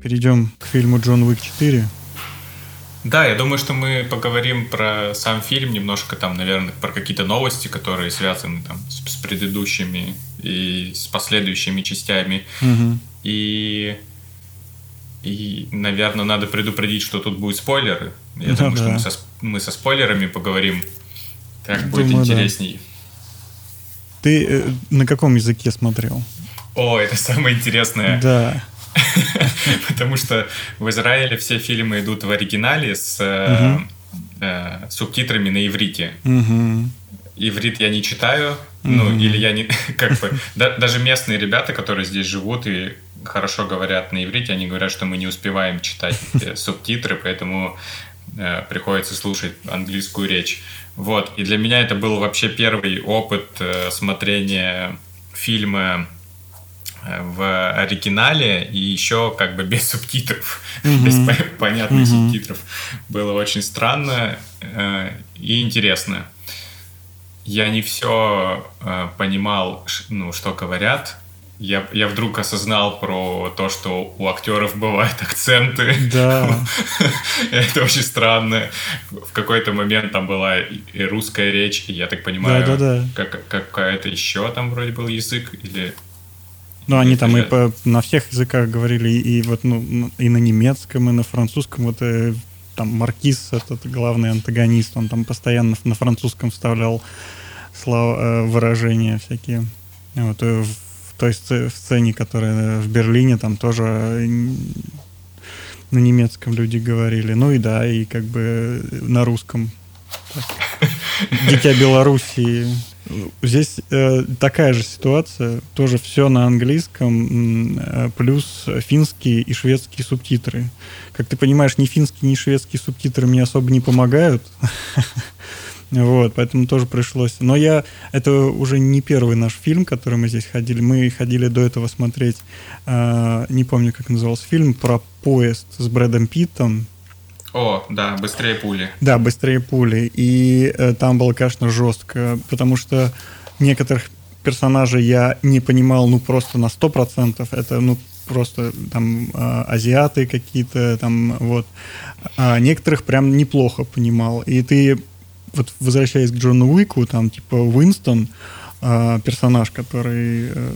перейдем к фильму «Джон Уик 4». Да, я думаю, что мы поговорим про сам фильм, немножко там, наверное, про какие-то новости, которые связаны там с, с предыдущими и с последующими частями. Угу. И, и, наверное, надо предупредить, что тут будут спойлеры. Я Ну думаю, что да. мы со, мы со спойлерами поговорим. Так будет Думаю, да. интересней. Ты э, на каком языке смотрел? О, это самое интересное. Да. Потому что в Израиле все фильмы идут в оригинале с э, э, субтитрами на иврите. Иврит я не читаю, ну, или я не... Как бы... да- даже местные ребята, которые здесь живут и хорошо говорят на иврите, они говорят, что мы не успеваем читать субтитры, поэтому э, приходится слушать английскую речь. Вот. И для меня это был вообще первый опыт смотрения фильма в оригинале и еще как бы без субтитров, Мгм. без по- понятных Мгм. субтитров. Было очень странно э, и интересно. Я не все понимал, ш- ну, что говорят. Я, я вдруг осознал про то, что у актеров бывают акценты. Да. Это очень странно. В какой-то момент там была и русская речь, и я так понимаю, Да-да-да. как, какая-то еще там вроде был язык, или... Ну, они там и Это- по, на всех языках говорили, и вот ну, и на немецком, и на французском. Вот э, там Маркиз, этот главный антагонист, он там постоянно на французском вставлял слова, э, выражения всякие. Вот, э, в той сцене, которая в Берлине, там тоже э, на немецком люди говорили. Ну и да, и как бы на русском. Так. Дитя Белоруссии. Здесь э, такая же ситуация, тоже все на английском, э, плюс финские и шведские субтитры. Как ты понимаешь, ни финские, ни шведские субтитры мне особо не помогают. Вот, поэтому тоже пришлось. Но я... Это уже не первый наш фильм, который мы здесь ходили. Мы ходили до этого смотреть, э, не помню, как назывался фильм, про поезд с Брэдом Питтом. О, да, быстрее пули. Да, быстрее пули. И э, там было, конечно, жестко, потому что некоторых персонажей я не понимал, ну, просто на 100%. Это, ну, просто там э, азиаты какие-то, там, вот. А некоторых прям неплохо понимал. И ты, вот возвращаясь к Джону Уику, там, типа, Уинстон, э, персонаж, который э,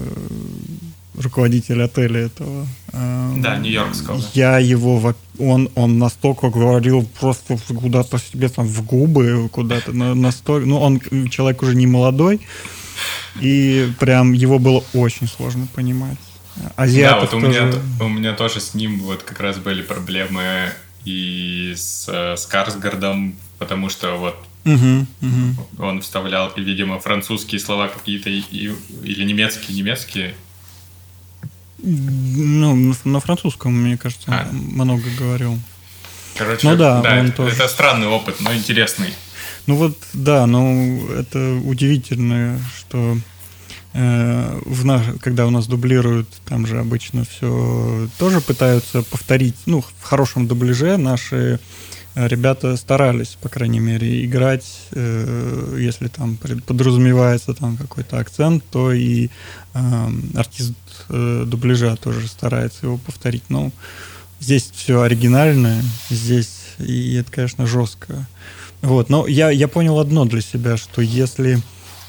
руководитель отеля этого. э, Да, нью-йоркского. Я его, он, он настолько говорил просто куда-то себе там в губы, куда-то на- настолько, ну он человек уже не молодой, и прям его было очень сложно понимать. Да, Азиатов вот у меня, тоже- у меня тоже с ним вот как раз были проблемы и с э, Скарсгардом, потому что вот Мгм, мгм. он вставлял, видимо, французские слова какие-то или немецкие, немецкие. Ну, на- на французском, мне кажется, А. много говорил. Короче, Ну да, он это, тоже. это странный опыт, но интересный. Ну вот, да, ну это удивительно, что э, в наш, когда у нас дублируют, там же обычно все тоже пытаются повторить, ну, в хорошем дубляже наши ребята старались, по крайней мере, играть, э, если там подразумевается там какой-то акцент, то и э, артист э, дубляжа тоже старается его повторить. Но здесь все оригинальное, здесь, и это, конечно, жестко. Вот, но я, я понял одно для себя, что если...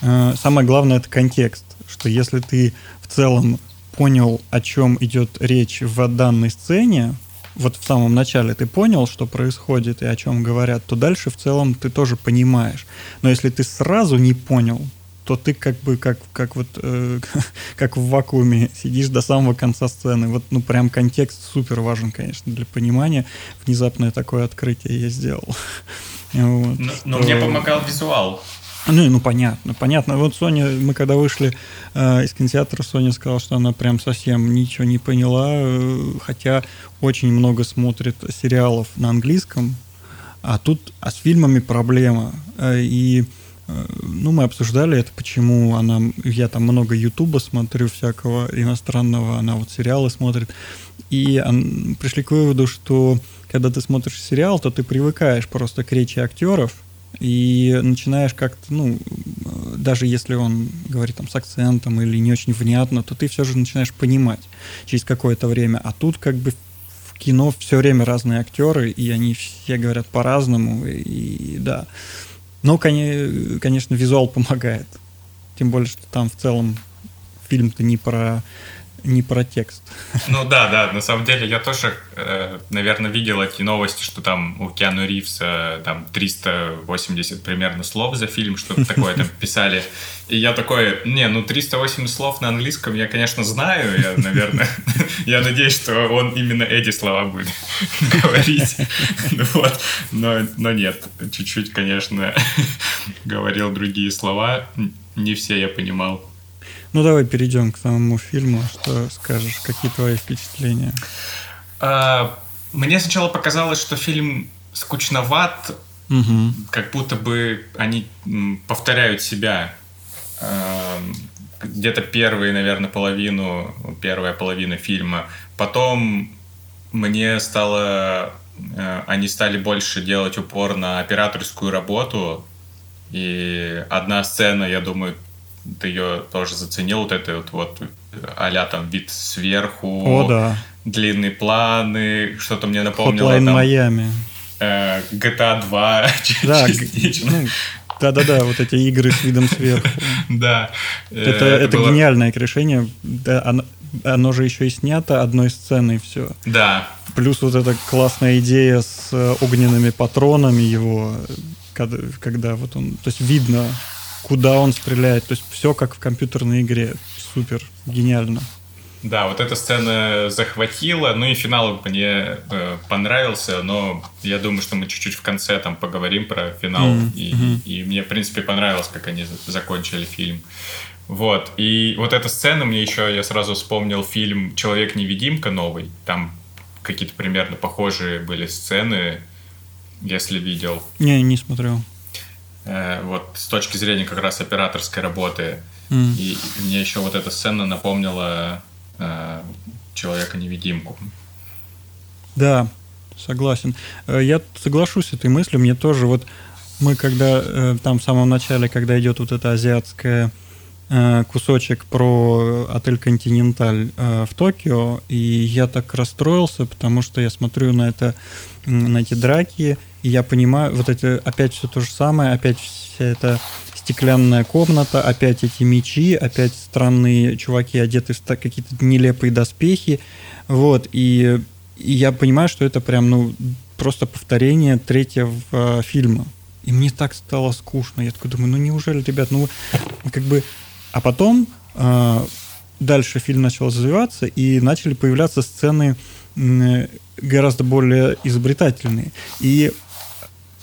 э, самое главное — это контекст, что если ты в целом понял, о чем идет речь в данной сцене, вот в самом начале ты понял, что происходит и о чем говорят, то дальше в целом ты тоже понимаешь. Но если ты сразу не понял, то ты как бы как, как вот э, как в вакууме сидишь до самого конца сцены. Вот ну прям контекст супер важен, конечно, для понимания. Внезапное такое открытие я сделал. Вот, Но, но мне помогал визуал. Ну, ну, понятно, понятно. Вот Соня, мы когда вышли э, из кинотеатра, Соня сказала, что она прям совсем ничего не поняла, э, хотя очень много смотрит сериалов на английском, а тут а с фильмами проблема. Э, и э, ну, мы обсуждали это, почему она, я там много Ютуба смотрю всякого иностранного, она вот сериалы смотрит, и ан- пришли к выводу, что когда ты смотришь сериал, то ты привыкаешь просто к речи актеров, и начинаешь как-то, ну, даже если он говорит там с акцентом или не очень внятно, то ты все же начинаешь понимать через какое-то время. А тут как бы в кино все время разные актеры, и они все говорят по-разному, и, и да. Но, конечно, визуал помогает. Тем более, что там в целом фильм-то не про не про текст. Ну да, да, на самом деле я тоже, э, наверное, видел эти новости, что там у Киану Ривза там 380 примерно слов за фильм, что-то такое там писали. И я такой, не, ну 380 слов на английском я, конечно, знаю, я, наверное, я надеюсь, что он именно эти слова будет говорить. Вот. Но, но нет, чуть-чуть, конечно, говорил другие слова, не все я понимал. Ну, давай перейдем к самому фильму. Что скажешь? Какие твои впечатления? А, мне сначала показалось, что фильм скучноват, угу. как будто бы они повторяют себя. А, где-то первые, наверное, половину, первая половина фильма. Потом мне стало... А, они стали больше делать упор на операторскую работу. И одна сцена, я думаю, ты ее тоже заценил, вот это вот, вот а там вид сверху, О, да. длинные планы, что-то мне напомнило. Hotline там, Miami. Э, GTA 2 да, Ну, да-да-да, вот эти игры с видом сверху. Да. Это, это, это было... гениальное решение. Да, оно, оно же еще и снято одной сценой все. Да. Плюс вот эта классная идея с огненными патронами его, когда, когда вот он, то есть видно куда он стреляет. То есть все как в компьютерной игре. Супер, гениально. Да, вот эта сцена захватила, ну и финал мне э, понравился, но я думаю, что мы чуть-чуть в конце там поговорим про финал, mm-hmm. и, и мне, в принципе, понравилось, как они закончили фильм. Вот, и вот эта сцена мне еще, я сразу вспомнил фильм «Человек-невидимка» новый, там какие-то примерно похожие были сцены, если видел. Не, не смотрел. Э, вот с точки зрения как раз операторской работы. Mm. И мне еще вот эта сцена напомнила э, Человека-невидимку. Да, согласен. Э, я соглашусь с этой мыслью. Мне тоже вот мы когда э, там в самом начале, когда идет вот эта азиатская кусочек про отель Континенталь в Токио, и я так расстроился, потому что я смотрю на это, на эти драки, и я понимаю, вот это опять все то же самое, опять вся эта стеклянная комната, опять эти мечи, опять странные чуваки одеты в какие-то нелепые доспехи. Вот, и, и я понимаю, что это прям, ну, просто повторение третьего э, фильма. И мне так стало скучно. Я такой думаю, ну неужели, ребят, ну как бы... А потом э, дальше фильм начал развиваться, и начали появляться сцены э, гораздо более изобретательные. И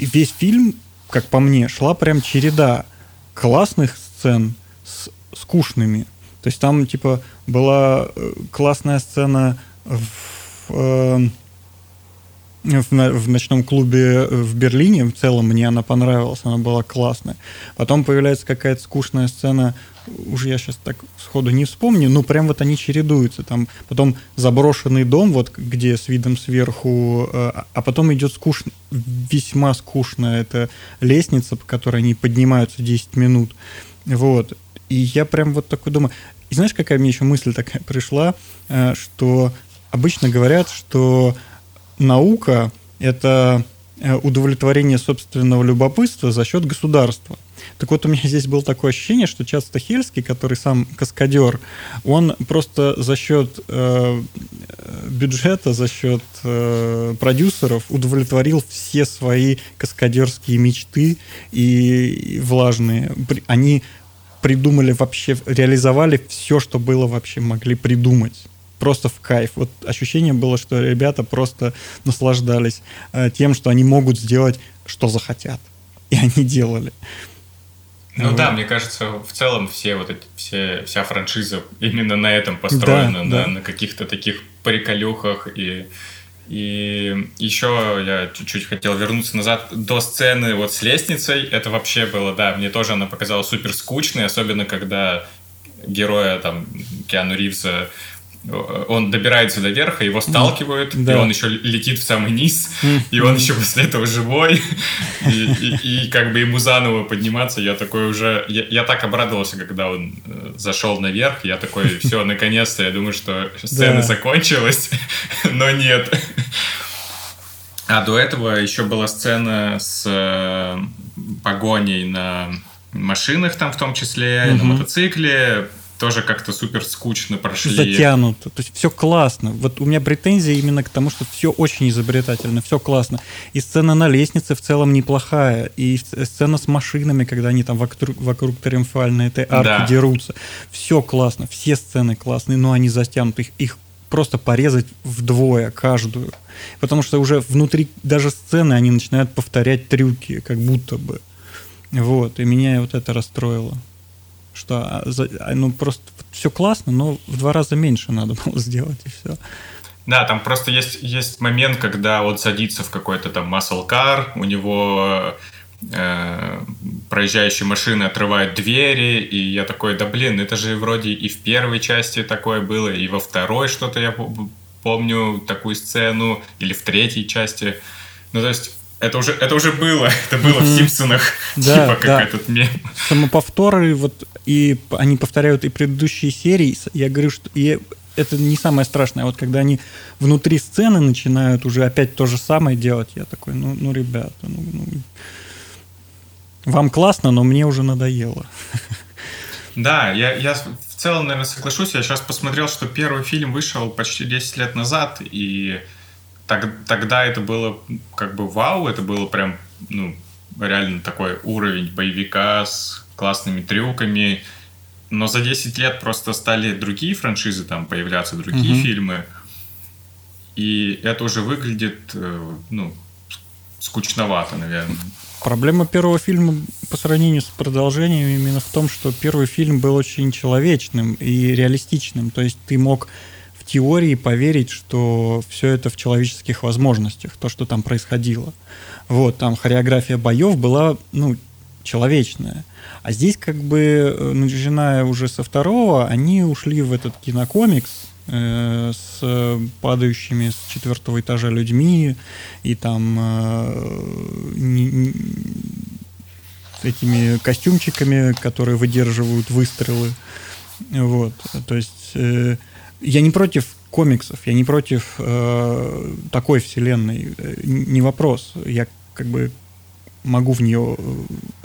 весь фильм, как по мне, шла прям череда классных сцен с скучными. То есть там, типа, была э, классная сцена в, э, в, в ночном клубе в Берлине. В целом мне она понравилась, она была классная. Потом появляется какая-то скучная сцена уже я сейчас так сходу не вспомню, но прям вот они чередуются. Там потом заброшенный дом, вот где с видом сверху, э, а потом идет скучно, весьма скучная эта лестница, по которой они поднимаются 10 минут. Вот. И я прям вот такой думаю. И знаешь, какая мне еще мысль такая пришла, э, что обычно говорят, что наука — это э, удовлетворение собственного любопытства за счет государства. Так вот, у меня здесь было такое ощущение, что Чад Стахельский, который сам каскадер, он просто за счет э, бюджета, за счет э, продюсеров удовлетворил все свои каскадерские мечты и, и влажные. Они придумали вообще, реализовали все, что было вообще могли придумать просто в кайф. Вот ощущение было, что ребята просто наслаждались э, тем, что они могут сделать, что захотят. И они делали. Ну вот. да, мне кажется, в целом все вот эти, все, вся франшиза именно на этом построена, да, на, да. на каких-то таких приколюхах и и еще я чуть-чуть хотел вернуться назад до сцены вот с лестницей. Это вообще было, да, мне тоже она показалась супер скучной, особенно когда героя там Киану Ривза он добирается до верха, его сталкивают, да. и он еще летит в самый низ, и он еще после этого живой, и, и, и как бы ему заново подниматься, я такой уже, я, я так обрадовался, когда он э, зашел наверх, я такой, все, наконец-то, я думаю, что сцена да. закончилась, но нет. А до этого еще была сцена с э, погоней на машинах там в том числе, угу. на мотоцикле, тоже как-то супер скучно прошли. Затянуто. То есть все классно. Вот у меня претензия именно к тому, что все очень изобретательно, все классно. И сцена на лестнице в целом неплохая. И сцена с машинами, когда они там вокруг, вокруг триумфальной этой арки да. дерутся. Все классно. Все сцены классные, но они затянуты. Их, их просто порезать вдвое каждую. Потому что уже внутри даже сцены они начинают повторять трюки, как будто бы. Вот, и меня вот это расстроило что а, а, ну просто все классно, но в два раза меньше надо было сделать и все. Да, там просто есть, есть момент, когда он садится в какой-то там muscle car, у него э, проезжающие машины отрывают двери, и я такой, да блин, это же вроде и в первой части такое было, и во второй что-то я помню такую сцену, или в третьей части. Ну, то есть это уже, это уже было, это было в Симпсонах, да, типа как да. этот мем. Самоповторы, вот, и они повторяют и предыдущие серии, я говорю, что и это не самое страшное, вот когда они внутри сцены начинают уже опять то же самое делать, я такой, ну, ну ребята, ну, ну, вам классно, но мне уже надоело. Да, я, я в целом, наверное, соглашусь. Я сейчас посмотрел, что первый фильм вышел почти 10 лет назад, и так, тогда это было как бы вау, это было прям, ну, реально такой уровень боевика с классными трюками. Но за 10 лет просто стали другие франшизы там появляться, другие угу. фильмы. И это уже выглядит, э, ну, скучновато, наверное. Проблема первого фильма по сравнению с продолжением именно в том, что первый фильм был очень человечным и реалистичным. То есть ты мог теории поверить, что все это в человеческих возможностях, то, что там происходило. Вот, там хореография боев была, ну, человечная. А здесь, как бы, э, начиная уже со второго, они ушли в этот кинокомикс э, с падающими с четвертого этажа людьми и там э, не, не, этими костюмчиками, которые выдерживают выстрелы. Вот, то есть э, я не против комиксов, я не против э, такой вселенной, э, не вопрос. Я как бы могу в нее...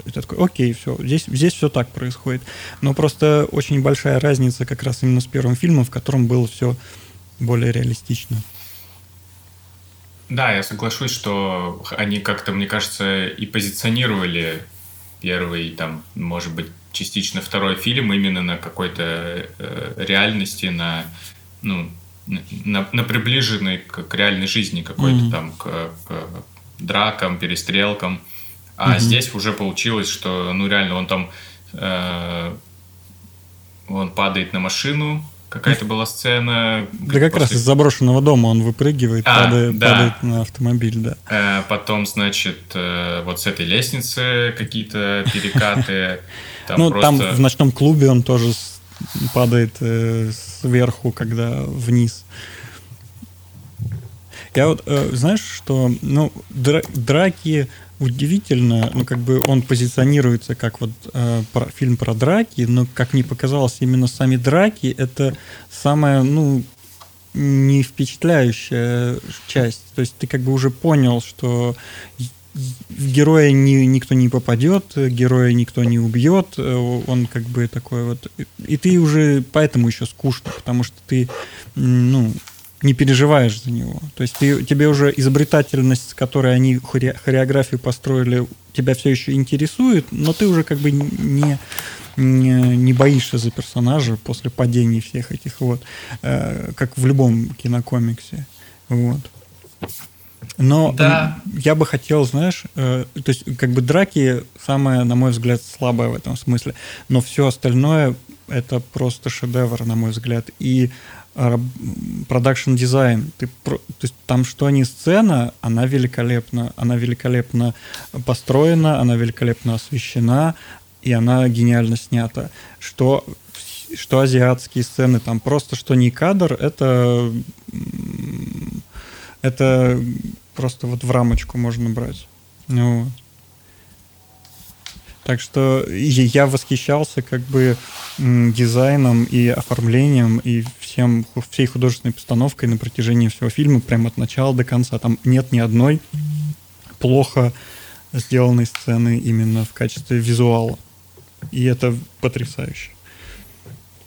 Это такой, окей, все, здесь, здесь все так происходит. Но просто очень большая разница как раз именно с первым фильмом, в котором было все более реалистично. Да, я соглашусь, что они как-то, мне кажется, и позиционировали первый, там, может быть, частично второй фильм именно на какой-то э, реальности, на, ну, на, на приближенной к, к реальной жизни какой-то mm-hmm. там, к, к дракам, перестрелкам. А mm-hmm. здесь уже получилось, что, ну, реально, он там, э, он падает на машину, какая-то была сцена. Да как после... раз из заброшенного дома он выпрыгивает, а, падает, да. падает на автомобиль, да. Э, потом, значит, э, вот с этой лестницы какие-то перекаты. Там ну, просто... там в ночном клубе он тоже падает э, сверху, когда вниз. Я вот, э, знаешь, что, ну, дра- драки удивительно, ну, как бы он позиционируется как вот э, про, фильм про драки, но, как мне показалось, именно сами драки — это самая, ну, не впечатляющая часть. То есть ты как бы уже понял, что в героя ни, никто не попадет, героя никто не убьет, э, он как бы такой вот... И ты уже поэтому еще скучно, потому что ты, ну, не переживаешь за него. То есть ты, тебе уже изобретательность, с которой они хореографию построили, тебя все еще интересует, но ты уже как бы не, не, не боишься за персонажа после падений всех этих вот, э, как в любом кинокомиксе. Вот. Но да. я бы хотел, знаешь, э, то есть как бы драки самое, на мой взгляд, слабое в этом смысле, но все остальное это просто шедевр, на мой взгляд. И продакшн дизайн, ты, то есть там что ни сцена, она великолепна, она великолепно построена, она великолепно освещена, и она гениально снята. Что что азиатские сцены, там просто что не кадр, это это просто вот в рамочку можно брать. Ну, так что я восхищался как бы дизайном и оформлением и всем, всей художественной постановкой на протяжении всего фильма, прямо от начала до конца. Там нет ни одной плохо сделанной сцены именно в качестве визуала. И это потрясающе.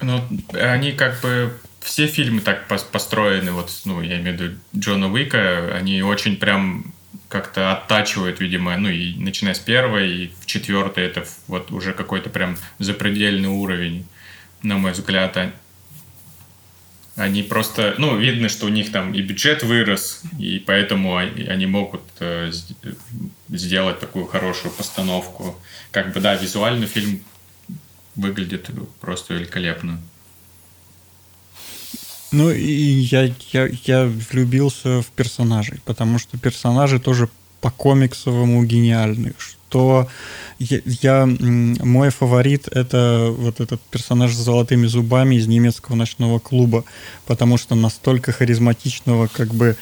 Ну, они как бы все фильмы так построены, вот, ну, я имею в виду Джона Уика, они очень прям как-то оттачивают, видимо, ну, и начиная с первой, и в четвертой это вот уже какой-то прям запредельный уровень, на мой взгляд. Они просто, ну, видно, что у них там и бюджет вырос, и поэтому они могут э, сделать такую хорошую постановку. Как бы, да, визуально фильм выглядит просто великолепно. Ну, и я, я, я влюбился в персонажей, потому что персонажи тоже по комиксовому гениальны. Что я, я мой фаворит это вот этот персонаж с золотыми зубами из немецкого ночного клуба, потому что настолько харизматичного как бы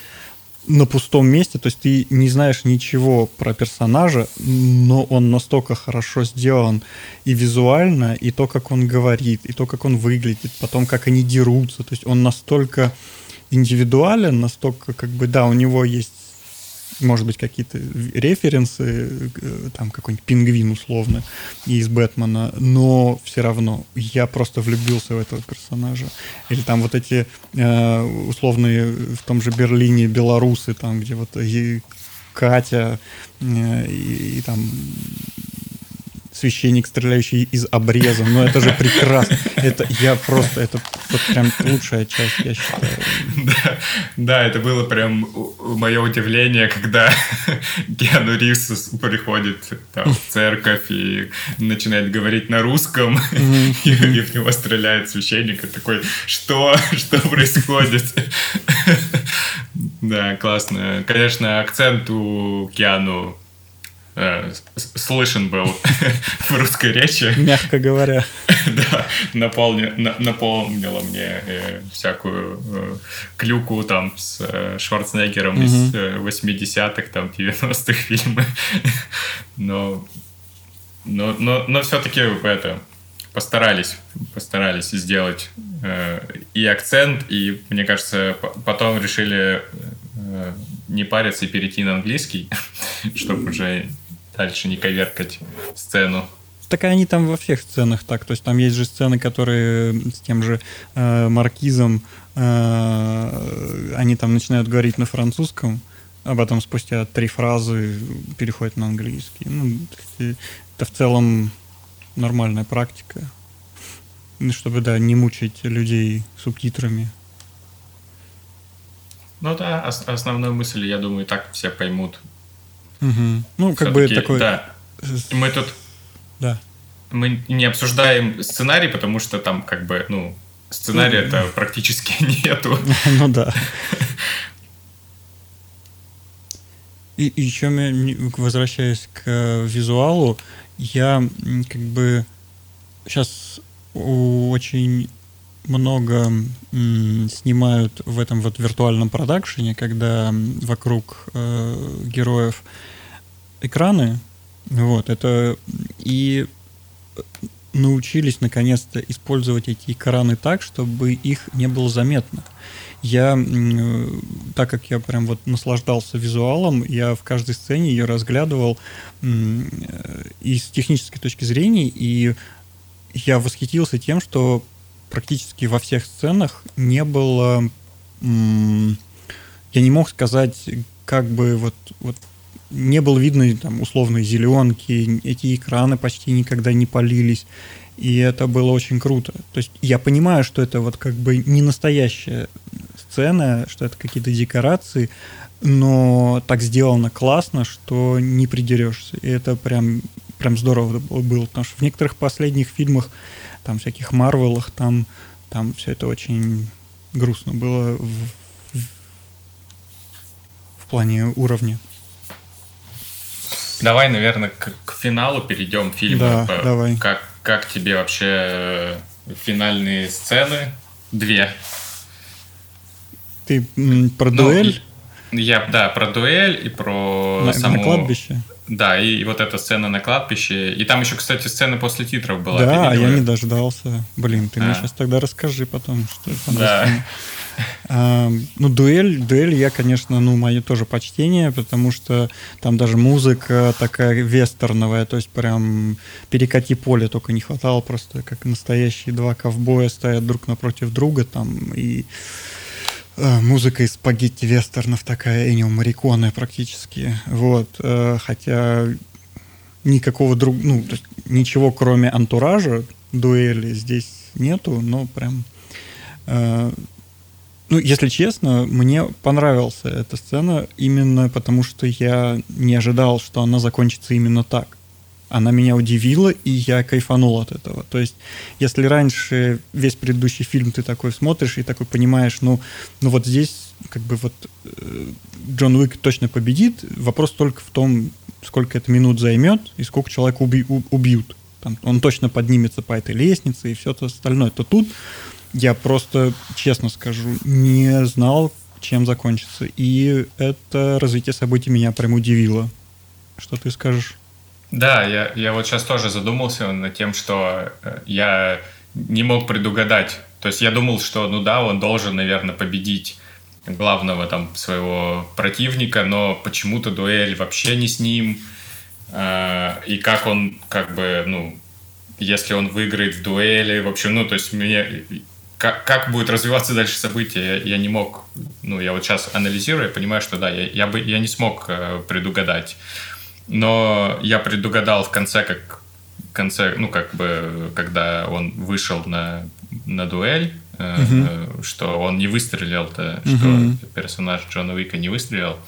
на пустом месте, то есть ты не знаешь ничего про персонажа, но он настолько хорошо сделан и визуально, и то, как он говорит, и то, как он выглядит, потом, как они дерутся, то есть он настолько индивидуален, настолько, как бы, да, у него есть может быть, какие-то референсы, э, там какой-нибудь пингвин условно из Бэтмена, но все равно я просто влюбился в этого персонажа. Или там вот эти э, условные в том же Берлине белорусы, там где вот Катя э, и, и там священник, стреляющий из обреза. Ну, это же прекрасно. Это я просто, это вот прям лучшая часть, я считаю. Да, да это было прям мое удивление, когда Киану Ривз приходит там, в церковь и начинает говорить на русском, mm-hmm. и, и в него стреляет священник, и такой, что? Что происходит? Да, классно. Конечно, акцент у Киану э, слышен был в русской речи. Мягко говоря. да, наполни, на, напомнило мне э, всякую э, клюку там с э, Шварценеггером угу. из э, 80-х, там, 90-х фильмы. но, но, но, но все-таки это постарались, постарались сделать э, и акцент, и, мне кажется, потом решили э, не париться и перейти на английский, чтобы уже дальше не коверкать сцену. Так они там во всех сценах так. То есть там есть же сцены, которые с тем же э, маркизом, э, они там начинают говорить на французском, а потом спустя три фразы переходят на английский. Ну, это в целом нормальная практика. Ну, чтобы, да, не мучить людей субтитрами. Ну да, основную мысль, я думаю, так все поймут. Угу. Ну, как бы такой... Да. Мы тут... Да. Мы не обсуждаем сценарий, потому что там как бы, ну, сценария это ну, практически нету. Ну да. И еще, возвращаясь к визуалу, я как бы сейчас очень много снимают в этом вот виртуальном продакшене, когда вокруг э, героев экраны, вот, это и научились наконец-то использовать эти экраны так, чтобы их не было заметно. Я, так как я прям вот наслаждался визуалом, я в каждой сцене ее разглядывал э, и с технической точки зрения, и я восхитился тем, что практически во всех сценах не было... Я не мог сказать, как бы вот, вот не было видно там условной зеленки, эти экраны почти никогда не полились, и это было очень круто. То есть я понимаю, что это вот как бы не настоящая сцена, что это какие-то декорации, но так сделано классно, что не придерешься. И это прям, прям здорово было, потому что в некоторых последних фильмах там всяких Марвелах, там, там все это очень грустно было в, в, в плане уровня. Давай, наверное, к, к финалу перейдем фильма. Да, давай. Как, как тебе вообще финальные сцены. Две. Ты про ну, дуэль? Я, да, про дуэль и про на, само... На кладбище? Да, и, и вот эта сцена на кладбище. И там еще, кстати, сцена после титров была. Да, я не дождался. Блин, ты а. мне сейчас тогда расскажи потом, что это Да. А, ну, дуэль, дуэль я, конечно, ну, мое тоже почтение, потому что там даже музыка такая вестерновая, то есть прям перекати поле только не хватало, просто как настоящие два ковбоя стоят друг напротив друга там, и музыка из спагетти вестернов такая, Энио Мариконе практически, вот, э, хотя никакого друг, ну, ничего кроме антуража дуэли здесь нету, но прям э, ну, если честно, мне понравилась эта сцена именно потому, что я не ожидал, что она закончится именно так. Она меня удивила, и я кайфанул от этого. То есть, если раньше весь предыдущий фильм ты такой смотришь и такой понимаешь, ну, ну вот здесь как бы вот э, Джон Уик точно победит, вопрос только в том, сколько это минут займет и сколько человек уби- убьют. Там, он точно поднимется по этой лестнице и все это остальное. То тут я просто, честно скажу, не знал, чем закончится. И это развитие событий меня прям удивило. Что ты скажешь? Да, я, я вот сейчас тоже задумался над тем, что э, я не мог предугадать. То есть я думал, что, ну да, он должен, наверное, победить главного там своего противника, но почему-то дуэль вообще не с ним. Э, и как он, как бы, ну, если он выиграет в дуэли, в общем, ну, то есть мне как, как будет развиваться дальше события, я, я не мог, ну, я вот сейчас анализирую, я понимаю, что да, я, я, бы, я не смог э, предугадать. Но я предугадал в конце, как в конце, ну, как бы, когда он вышел на, на дуэль, uh что он не выстрелил-то, uh что персонаж Джона Уика не выстрелил,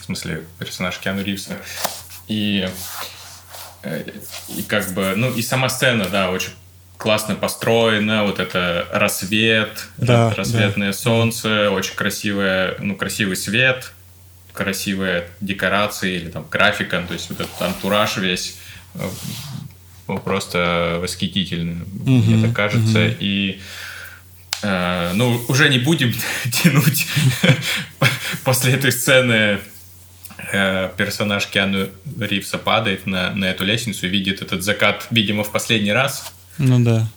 в смысле, персонаж Киану Ривза. И, э, и как бы, ну, и сама сцена, да, очень классно построено, вот это рассвет, да, рассветное да. солнце, очень красивое, ну, красивый свет, красивые декорации или там графика, то есть вот этот антураж весь э, просто восхитительный, угу, мне так кажется. Угу. И э, ну, уже не будем тянуть после этой сцены э, персонаж Киану Ривса падает на, на эту лестницу и видит этот закат, видимо, в последний раз. Ну да.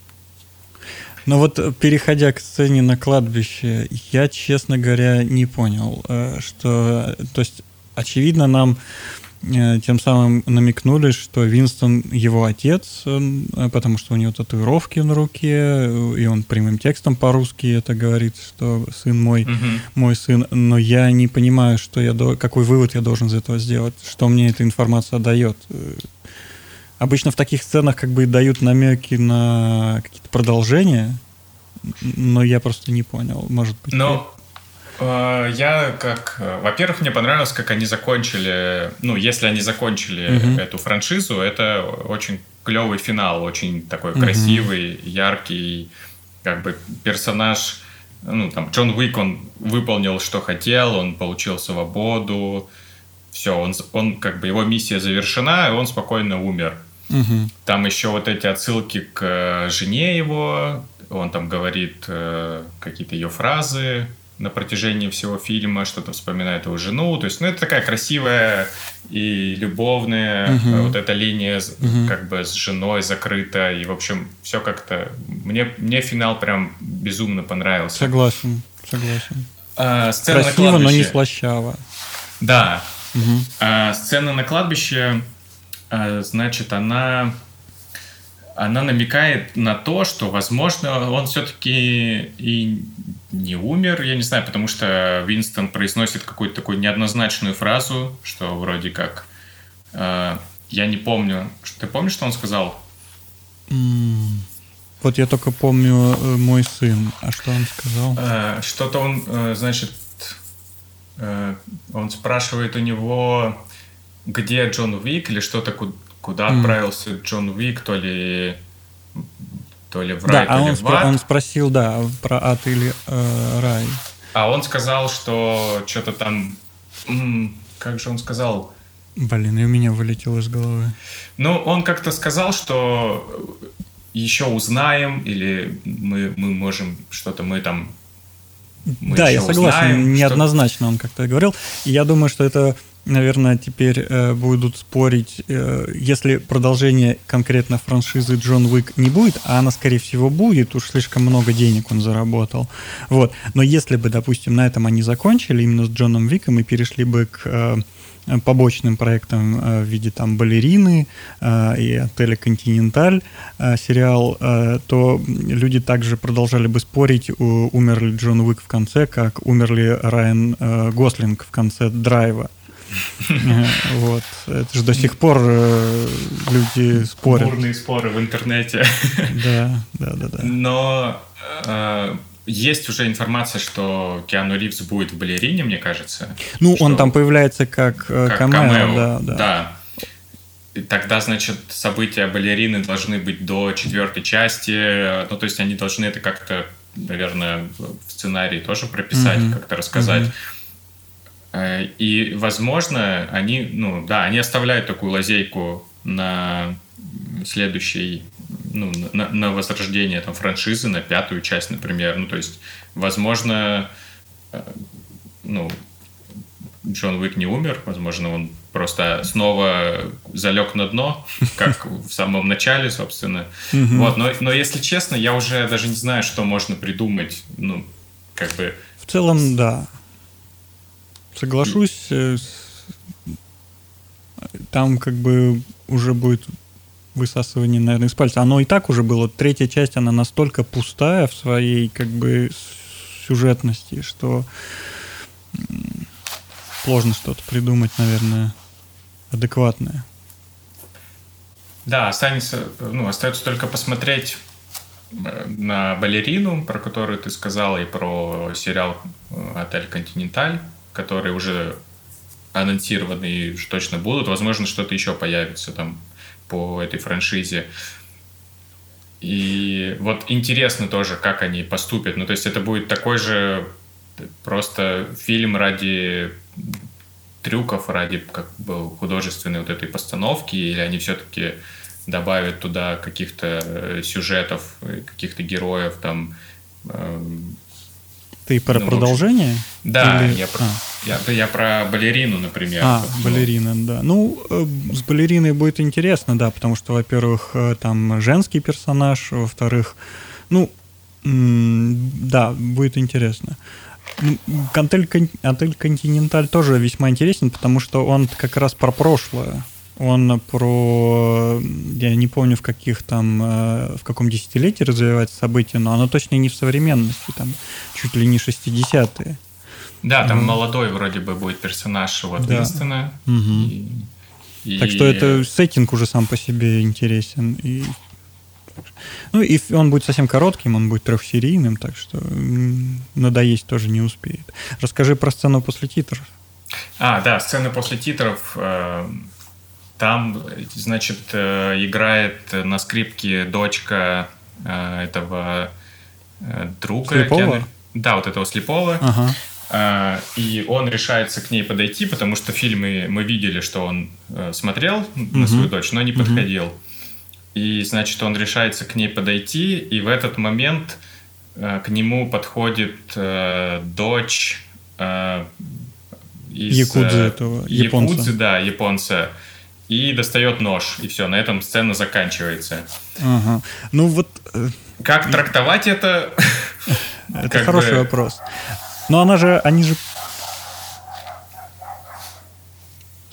Но вот э, переходя к сцене на кладбище, я, честно говоря, не понял, э, что, то есть, очевидно, нам э, тем самым намекнули, что Винстон его отец, потому что у него татуировки на руке, и он прямым текстом по-русски это говорит, что сын мой, угу. мой сын, но я не понимаю, что я до... какой вывод я должен из этого сделать, что мне эта информация дает обычно в таких сценах как бы дают намеки на какие-то продолжения, но я просто не понял, может быть. Ну, э, я как, во-первых, мне понравилось, как они закончили, ну, если они закончили угу. эту франшизу, это очень клевый финал, очень такой угу. красивый, яркий, как бы персонаж, ну, там, Джон Уик, он выполнил, что хотел, он получил свободу, все, он, он как бы его миссия завершена, и он спокойно умер. Угу. Там еще вот эти отсылки к э, жене его, он там говорит э, какие-то ее фразы на протяжении всего фильма, что-то вспоминает его жену. То есть, ну, это такая красивая и любовная угу. вот эта линия угу. как бы с женой закрыта. И, в общем, все как-то... Мне, мне финал прям безумно понравился. Согласен, согласен. А, сцена Красиво, но не слащаво. Да, Угу. А, сцена на кладбище, а, значит, она, она намекает на то, что, возможно, он все-таки и не умер, я не знаю, потому что Винстон произносит какую-то такую неоднозначную фразу, что вроде как... А, я не помню. Ты помнишь, что он сказал? Вот я только помню э, мой сын. А что он сказал? Что-то он, э, значит, Э, он спрашивает у него, где Джон Уик или что-то, куда mm. отправился Джон Уик, то ли то ли в рай, да, то а ли он, в ад. он спросил, да, про ад или э, рай. А он сказал, что что-то там... Как же он сказал? Блин, и у меня вылетело из головы. Ну, он как-то сказал, что еще узнаем, или мы, мы можем что-то, мы там мы да, я согласен, узнаем, неоднозначно что... он как-то говорил. И я думаю, что это, наверное, теперь э, будут спорить, э, если продолжение конкретно франшизы Джон Уик не будет, а она, скорее всего, будет, уж слишком много денег он заработал. Вот. Но если бы, допустим, на этом они закончили именно с Джоном Виком и перешли бы к... Э, побочным проектам э, в виде там балерины э, и отеля Континенталь э, сериал, то люди также продолжали бы спорить, умер ли Джон Уик в конце, как умер ли Райан Гослинг в конце Драйва. Вот. Это же до сих пор люди спорят. Бурные споры в интернете. Да, да, да, да. Но есть уже информация, что Киану Ривз будет в балерине, мне кажется. Ну, он там появляется как, э, как камео, камео. Да, да. да. И тогда, значит, события балерины должны быть до четвертой части. Ну, то есть они должны это как-то, наверное, в сценарии тоже прописать, mm-hmm. как-то рассказать. Mm-hmm. И, возможно, они, ну, да, они оставляют такую лазейку на следующий ну, на, на возрождение там, франшизы, на пятую часть, например. Ну, то есть, возможно, э, ну, Джон Уик не умер, возможно, он просто снова залег на дно, как в самом начале, собственно. Вот, но, но если честно, я уже даже не знаю, что можно придумать, ну, как бы... В целом, да. Соглашусь, э, там как бы уже будет высасывание, наверное, из пальца. Оно и так уже было. Третья часть, она настолько пустая в своей как бы сюжетности, что сложно что-то придумать, наверное, адекватное. Да, останется, ну, остается только посмотреть э, на балерину, про которую ты сказала, и про сериал э, «Отель Континенталь», которые уже анонсированы и точно будут. Возможно, что-то еще появится там по этой франшизе. И вот интересно тоже, как они поступят. Ну, то есть это будет такой же просто фильм ради трюков, ради как бы художественной вот этой постановки, или они все-таки добавят туда каких-то э, сюжетов, каких-то героев, там, эм, ты про ну, продолжение? Да, Или... я, про, а. я, я про балерину, например. А, ну. балерина, да. Ну, э, с балериной будет интересно, да, потому что, во-первых, э, там женский персонаж, во-вторых, ну, да, будет интересно. Отель, Отель Континенталь тоже весьма интересен, потому что он как раз про прошлое. Он про... Я не помню, в каких там... Э, в каком десятилетии развивается событие, но оно точно не в современности. Там чуть ли не 60-е. Да, там mm. молодой вроде бы будет персонаж вот да. Уинстона. Угу. И, и... Так что это сеттинг уже сам по себе интересен. И... Ну и он будет совсем коротким, он будет трехсерийным, так что надоесть тоже не успеет. Расскажи про сцену после титров. А, да, сцена после титров. Там, значит, э, играет на скрипке дочка э, этого э, друга. Слепого? Да, вот этого слепого. Ага. И он решается к ней подойти, потому что в фильме мы видели, что он смотрел угу. на свою дочь, но не подходил. Угу. И, значит, он решается к ней подойти, и в этот момент к нему подходит дочь из... Якудзы этого, японца. Якудзы, да, японца и достает нож, и все, на этом сцена заканчивается. Ага. Ну вот... Э, как трактовать это? Это хороший вопрос. Но она же, они же...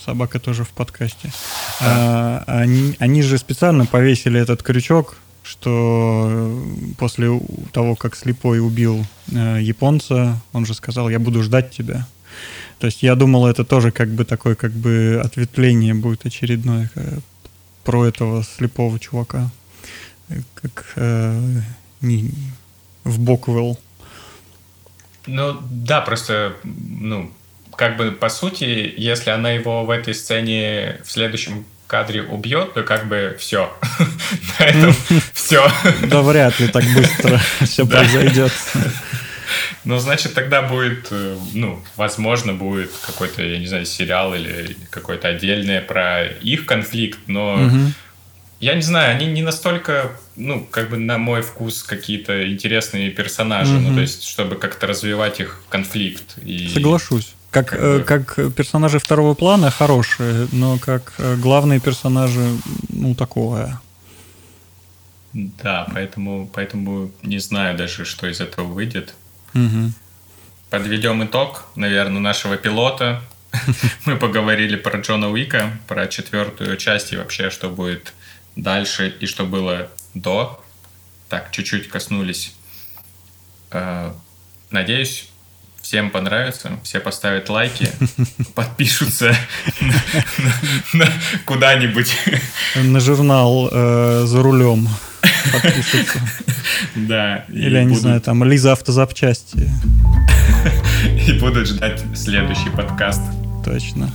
Собака тоже в подкасте. А, они, они же специально повесили этот крючок, что после того, как слепой убил э, японца, он же сказал, я буду ждать тебя. То есть я думал, это тоже как бы такое как бы ответвление будет очередное э, про этого слепого чувака. Как э, не, в Боквелл. Ну да, просто, ну, как бы по сути, если она его в этой сцене в следующем кадре убьет, то как бы все. На этом все. Да вряд ли так быстро все произойдет. Ну, значит, тогда будет, э, ну, возможно, будет какой-то, я не знаю, сериал или какой-то отдельный про их конфликт, но... я не знаю, они не настолько, ну, как бы на мой вкус какие-то интересные персонажи, ну, то есть, чтобы как-то развивать их конфликт. И... Соглашусь. Как, как, э, как персонажи второго плана хорошие, но как э, главные персонажи, ну, такое. Да, поэтому, поэтому не знаю даже, что из этого выйдет. Угу. Подведем итог, наверное, нашего пилота. Мы поговорили про Джона Уика, про четвертую часть и вообще, что будет дальше и что было до. Так, чуть-чуть коснулись. Э, надеюсь, всем понравится, все поставят лайки, подпишутся куда-нибудь. На журнал э, «За рулем» подпишутся. Да. Или, я не знаю, там Лиза автозапчасти. И будут ждать следующий подкаст. Точно.